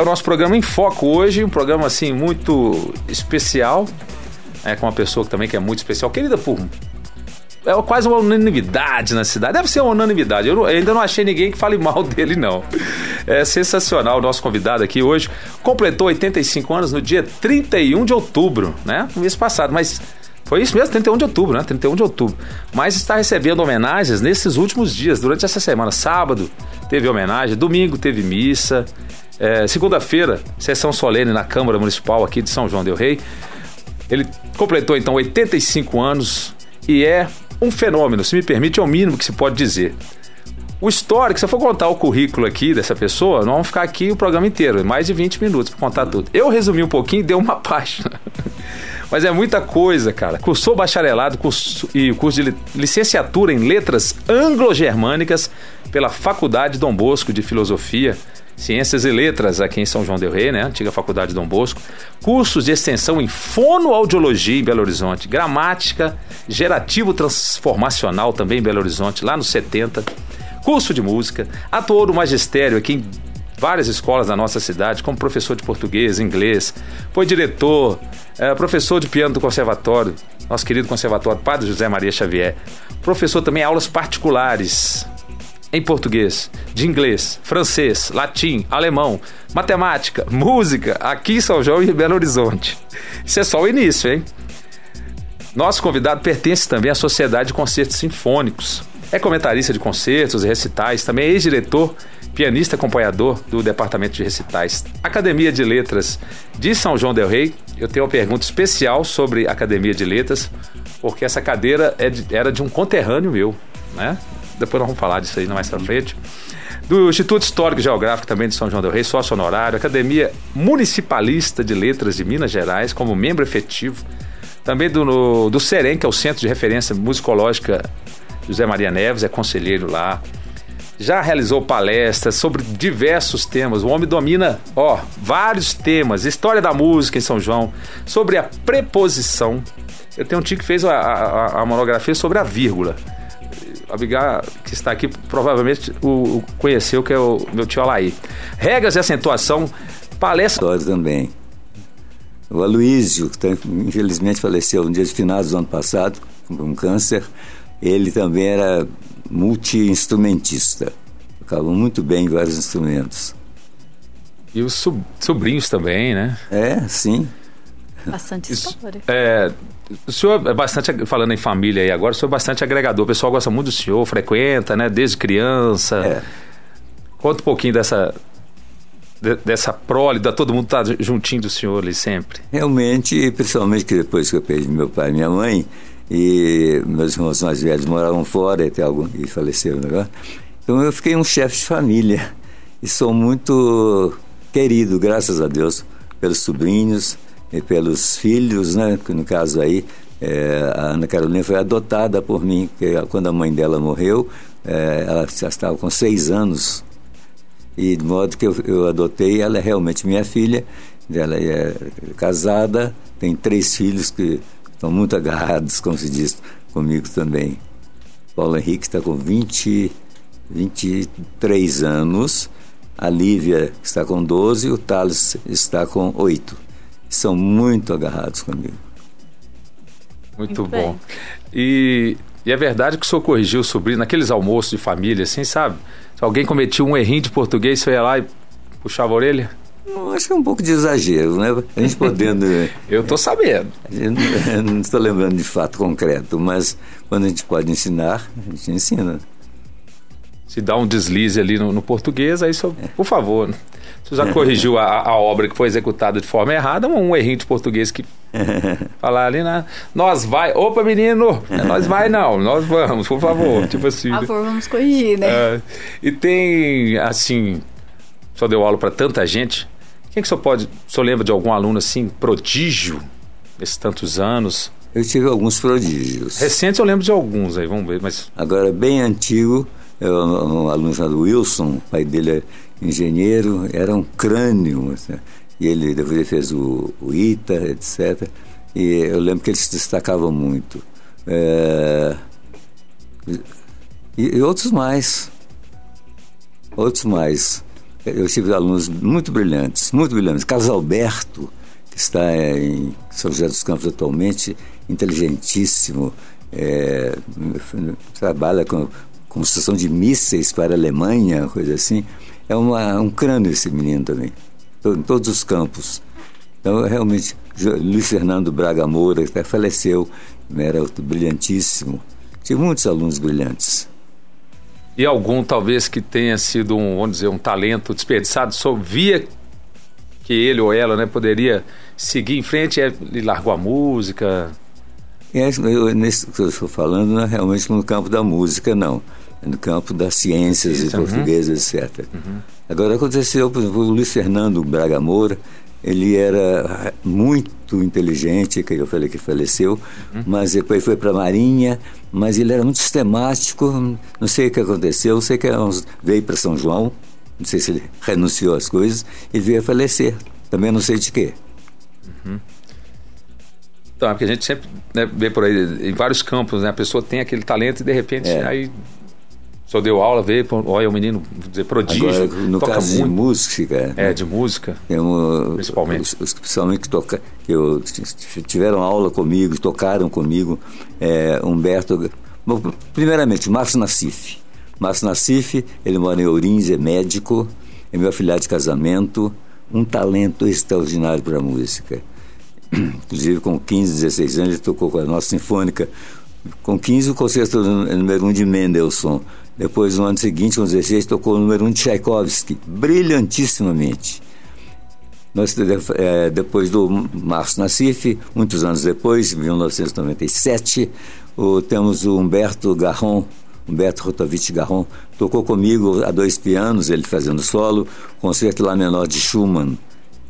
É o nosso programa em foco hoje, um programa assim muito especial, é com uma pessoa que também que é muito especial, querida por é quase uma unanimidade na cidade. Deve ser uma unanimidade. Eu, não, eu, ainda não achei ninguém que fale mal dele, não. É sensacional. O nosso convidado aqui hoje completou 85 anos no dia 31 de outubro, né? No mês passado, mas. Foi isso mesmo, 31 de outubro, né? 31 de outubro. Mas está recebendo homenagens nesses últimos dias, durante essa semana. Sábado teve homenagem, domingo teve missa, é, segunda-feira, sessão solene na Câmara Municipal aqui de São João Del Rei. Ele completou então 85 anos e é um fenômeno, se me permite, é o mínimo que se pode dizer. O histórico, se eu for contar o currículo aqui dessa pessoa, nós vamos ficar aqui o programa inteiro, mais de 20 minutos para contar tudo. Eu resumi um pouquinho e dei uma página. Mas é muita coisa, cara. Cursou bacharelado curso, e curso de licenciatura em letras anglo-germânicas pela Faculdade Dom Bosco de Filosofia Ciências e Letras aqui em São João del Rei, né? Antiga Faculdade Dom Bosco. Cursos de extensão em fonoaudiologia em Belo Horizonte. Gramática, gerativo transformacional também em Belo Horizonte, lá nos 70. Curso de música. Atuou no magistério aqui em várias escolas da nossa cidade, como professor de português, inglês. Foi diretor, é, professor de piano do conservatório, nosso querido conservatório Padre José Maria Xavier. Professor também aulas particulares em português, de inglês, francês, latim, alemão, matemática, música, aqui em São João e Belo Horizonte. Isso é só o início, hein? Nosso convidado pertence também à Sociedade de Concertos Sinfônicos. É comentarista de concertos e recitais, também é ex-diretor, pianista acompanhador do Departamento de Recitais. Academia de Letras de São João del Rei. Eu tenho uma pergunta especial sobre Academia de Letras, porque essa cadeira é era de um conterrâneo meu, né? Depois nós vamos falar disso aí mais pra frente. Do Instituto Histórico e Geográfico também de São João del Rei, sócio honorário, Academia Municipalista de Letras de Minas Gerais, como membro efetivo. Também do, no, do CEREM, que é o Centro de Referência Musicológica José Maria Neves, é conselheiro lá. Já realizou palestras sobre diversos temas. O homem domina, ó, vários temas. História da música em São João, sobre a preposição. Eu tenho um tio que fez a, a, a monografia sobre a vírgula. Abigail, que está aqui, provavelmente o, o conheceu, que é o meu tio Alaí. Regras de acentuação, palestra. também. O Aloísio, que infelizmente faleceu no dia de finados do ano passado, com um câncer, ele também era multi-instrumentista. Tocava muito bem em vários instrumentos. E os sobrinhos também, né? É, sim. Bastante história. É, o senhor é bastante, falando em família aí agora, o senhor é bastante agregador. O pessoal gosta muito do senhor, frequenta, né? Desde criança. É. Conta um pouquinho dessa, dessa prole, da todo mundo tá juntinho do senhor ali sempre. Realmente, principalmente que depois que eu perdi meu pai e minha mãe, e meus irmãos mais velhos moravam fora, até algum, e faleceram agora. Né? Então eu fiquei um chefe de família e sou muito querido, graças a Deus, pelos sobrinhos, e pelos filhos, né? Que no caso aí é, a Ana Carolina foi adotada por mim, porque quando a mãe dela morreu, é, ela já estava com seis anos e de modo que eu, eu adotei, ela é realmente minha filha, ela é casada, tem três filhos que estão muito agarrados, como se diz, comigo também. Paulo Henrique está com 20, 23 anos, a Lívia está com 12 e o Thales está com 8 são muito agarrados comigo. Muito, muito bom. E, e, é verdade que o senhor corrigiu o sobrinho naqueles almoços de família, assim, sabe? Se alguém cometia um errinho de português, você ia lá e puxava a orelha? Acho que é um pouco de exagero, né? A gente podendo. Eu estou sabendo. não estou lembrando de fato concreto, mas quando a gente pode ensinar, a gente ensina. Se dá um deslize ali no, no português, aí só, por favor. Você já corrigiu a, a, obra que foi executada de forma errada, um, um errinho de português que falar ali na. Nós vai. Opa, menino! É, nós vai não, nós vamos, por favor. Tipo assim. Por favor, vamos corrigir, né? É, e tem, assim, só deu aula para tanta gente. Quem que só pode. Só lembra de algum aluno assim, prodígio, esses tantos anos? Eu tive alguns prodígios. Recentes eu lembro de alguns aí, vamos ver, mas. Agora, bem antigo, eu, um aluno chamado Wilson, o pai dele é engenheiro, era um crânio. Assim, e ele depois fez o, o ITA, etc. E eu lembro que ele se destacava muito. É, e, e, outros mais. Outros mais. eu tive alunos muito brilhantes, muito brilhantes. Carlos Alberto, que está em São José dos Campos atualmente, inteligentíssimo, é, trabalha com construção de mísseis para a Alemanha, coisa assim. É uma, um crânio esse menino também, em todos os campos. Então, realmente, Luiz Fernando Braga Moura, que até faleceu, era brilhantíssimo. Tive muitos alunos brilhantes. E algum, talvez, que tenha sido um, vamos dizer, um talento desperdiçado, só via que ele ou ela né, poderia seguir em frente e largou a música? É, eu, nesse que eu estou falando, não é realmente no campo da música, não. É no campo das ciências Isso, e uhum. português, etc. Uhum. Agora, aconteceu, por exemplo, o Luiz Fernando Braga Moura, ele era muito inteligente, que eu falei que faleceu, uhum. mas depois foi para a Marinha, mas ele era muito sistemático, não sei o que aconteceu, sei que veio para São João, não sei se ele renunciou às coisas, e veio a falecer, também não sei de quê. Uhum. Então, é porque a gente sempre né, vê por aí, em vários campos, né, a pessoa tem aquele talento e de repente é. aí só deu aula, vê, olha, o menino, dizer, prodígio, Agora, no toca caso muito. de música... É, de música, um, principalmente. Os, os, principalmente que, toca, que eu, tiveram aula comigo, tocaram comigo, é, Humberto... Bom, primeiramente, Márcio Nassif. Márcio Nassif, ele mora em Ourins, é médico, é meu afilhado de casamento, um talento extraordinário para a música. Inclusive, com 15, 16 anos, ele tocou com a nossa sinfônica. Com 15, o concerto número 1 um de Mendelssohn. Depois, no ano seguinte, com 16, tocou o número 1 um de Tchaikovsky, brilhantissimamente. Nós, é, depois do Márcio Nassif, muitos anos depois, em 1997, o, temos o Humberto Garron, Humberto Rotovich Garron, tocou comigo a dois pianos, ele fazendo solo, concerto lá menor de Schumann.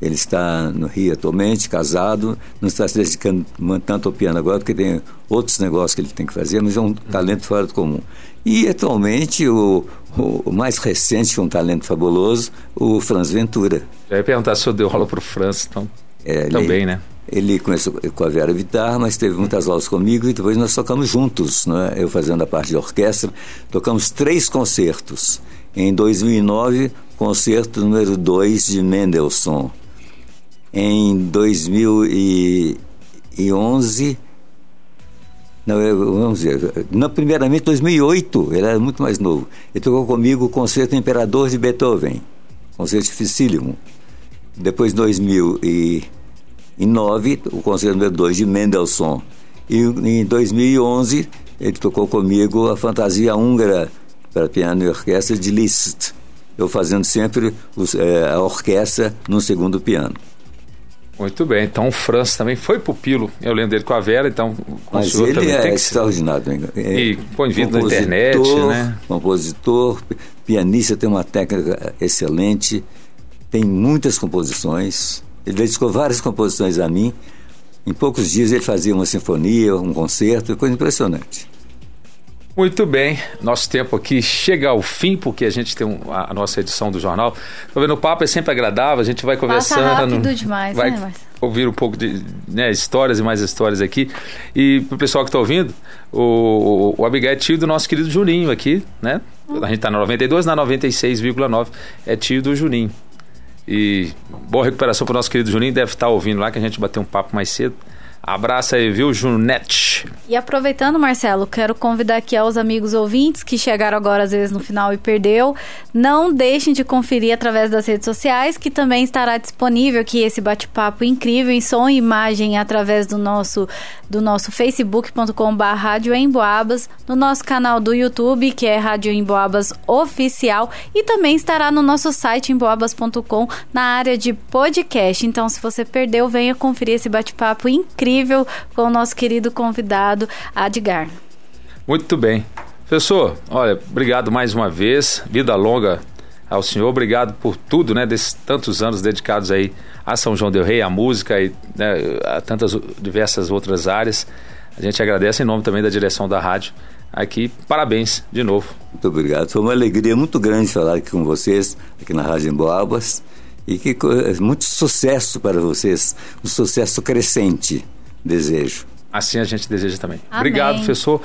Ele está no Rio atualmente, casado, não está se dedicando tanto ao piano agora, porque tem outros negócios que ele tem que fazer, mas é um talento fora do comum. E atualmente o, o mais recente, é um talento fabuloso, o Franz Ventura. Já ia perguntar se eu deu aula para o Franz, então. É, também, né? Ele começou com a Vera Vitar, mas teve muitas aulas comigo e depois nós tocamos juntos, né? eu fazendo a parte de orquestra. Tocamos três concertos. Em 2009, concerto número 2 de Mendelssohn. Em 2011, não, vamos dizer, não, primeiramente 2008, ele era muito mais novo. Ele tocou comigo o Concerto Imperador de Beethoven, Concerto Dificílimo. Depois, em 2009, o Concerto número 2 de Mendelssohn. E em 2011, ele tocou comigo a Fantasia Húngara para piano e orquestra de Liszt. Eu fazendo sempre os, é, a orquestra no segundo piano. Muito bem, então o França também foi pupilo, eu lembro dele com a Vera, então com Mas o ele também é tem que extraordinário. É, e põe vídeo na internet, né? Compositor, pianista, tem uma técnica excelente, tem muitas composições, ele dedicou várias composições a mim, em poucos dias ele fazia uma sinfonia, um concerto, coisa impressionante. Muito bem, nosso tempo aqui chega ao fim, porque a gente tem um, a, a, nossa edição do jornal. Tô vendo, o papo é sempre agradável, a gente vai conversando. Passa rápido demais, vai né, ouvir um pouco de né, histórias e mais histórias aqui. E pro pessoal que está ouvindo, o, o, o Abigail é tio do nosso querido Juninho aqui, né? A gente está na 92, na 96,9 é tio do Juninho. E boa recuperação para o nosso querido Juninho, deve estar tá ouvindo lá que a gente bateu um papo mais cedo. Abraço aí, viu, Junete? E aproveitando, Marcelo, quero convidar aqui aos amigos ouvintes que chegaram agora às vezes no final e perdeu, não deixem de conferir através das redes sociais, que também estará disponível aqui esse bate-papo incrível em som e imagem através do nosso do nosso facebook.com.br Rádio Emboabas, no nosso canal do YouTube, que é Rádio Emboabas Oficial, e também estará no nosso site emboabas.com na área de podcast. Então, se você perdeu, venha conferir esse bate-papo incrível com o nosso querido convidado, Adgar. Muito bem. Professor, olha, obrigado mais uma vez. Vida longa ao senhor. Obrigado por tudo, né? Desses tantos anos dedicados aí a São João del Rei, a música e né, a tantas diversas outras áreas. A gente agradece em nome também da direção da rádio aqui. Parabéns de novo. Muito obrigado. Foi uma alegria muito grande falar aqui com vocês, aqui na Rádio Emboabas. E que muito sucesso para vocês, um sucesso crescente, desejo. Assim a gente deseja também. Amém. Obrigado, professor.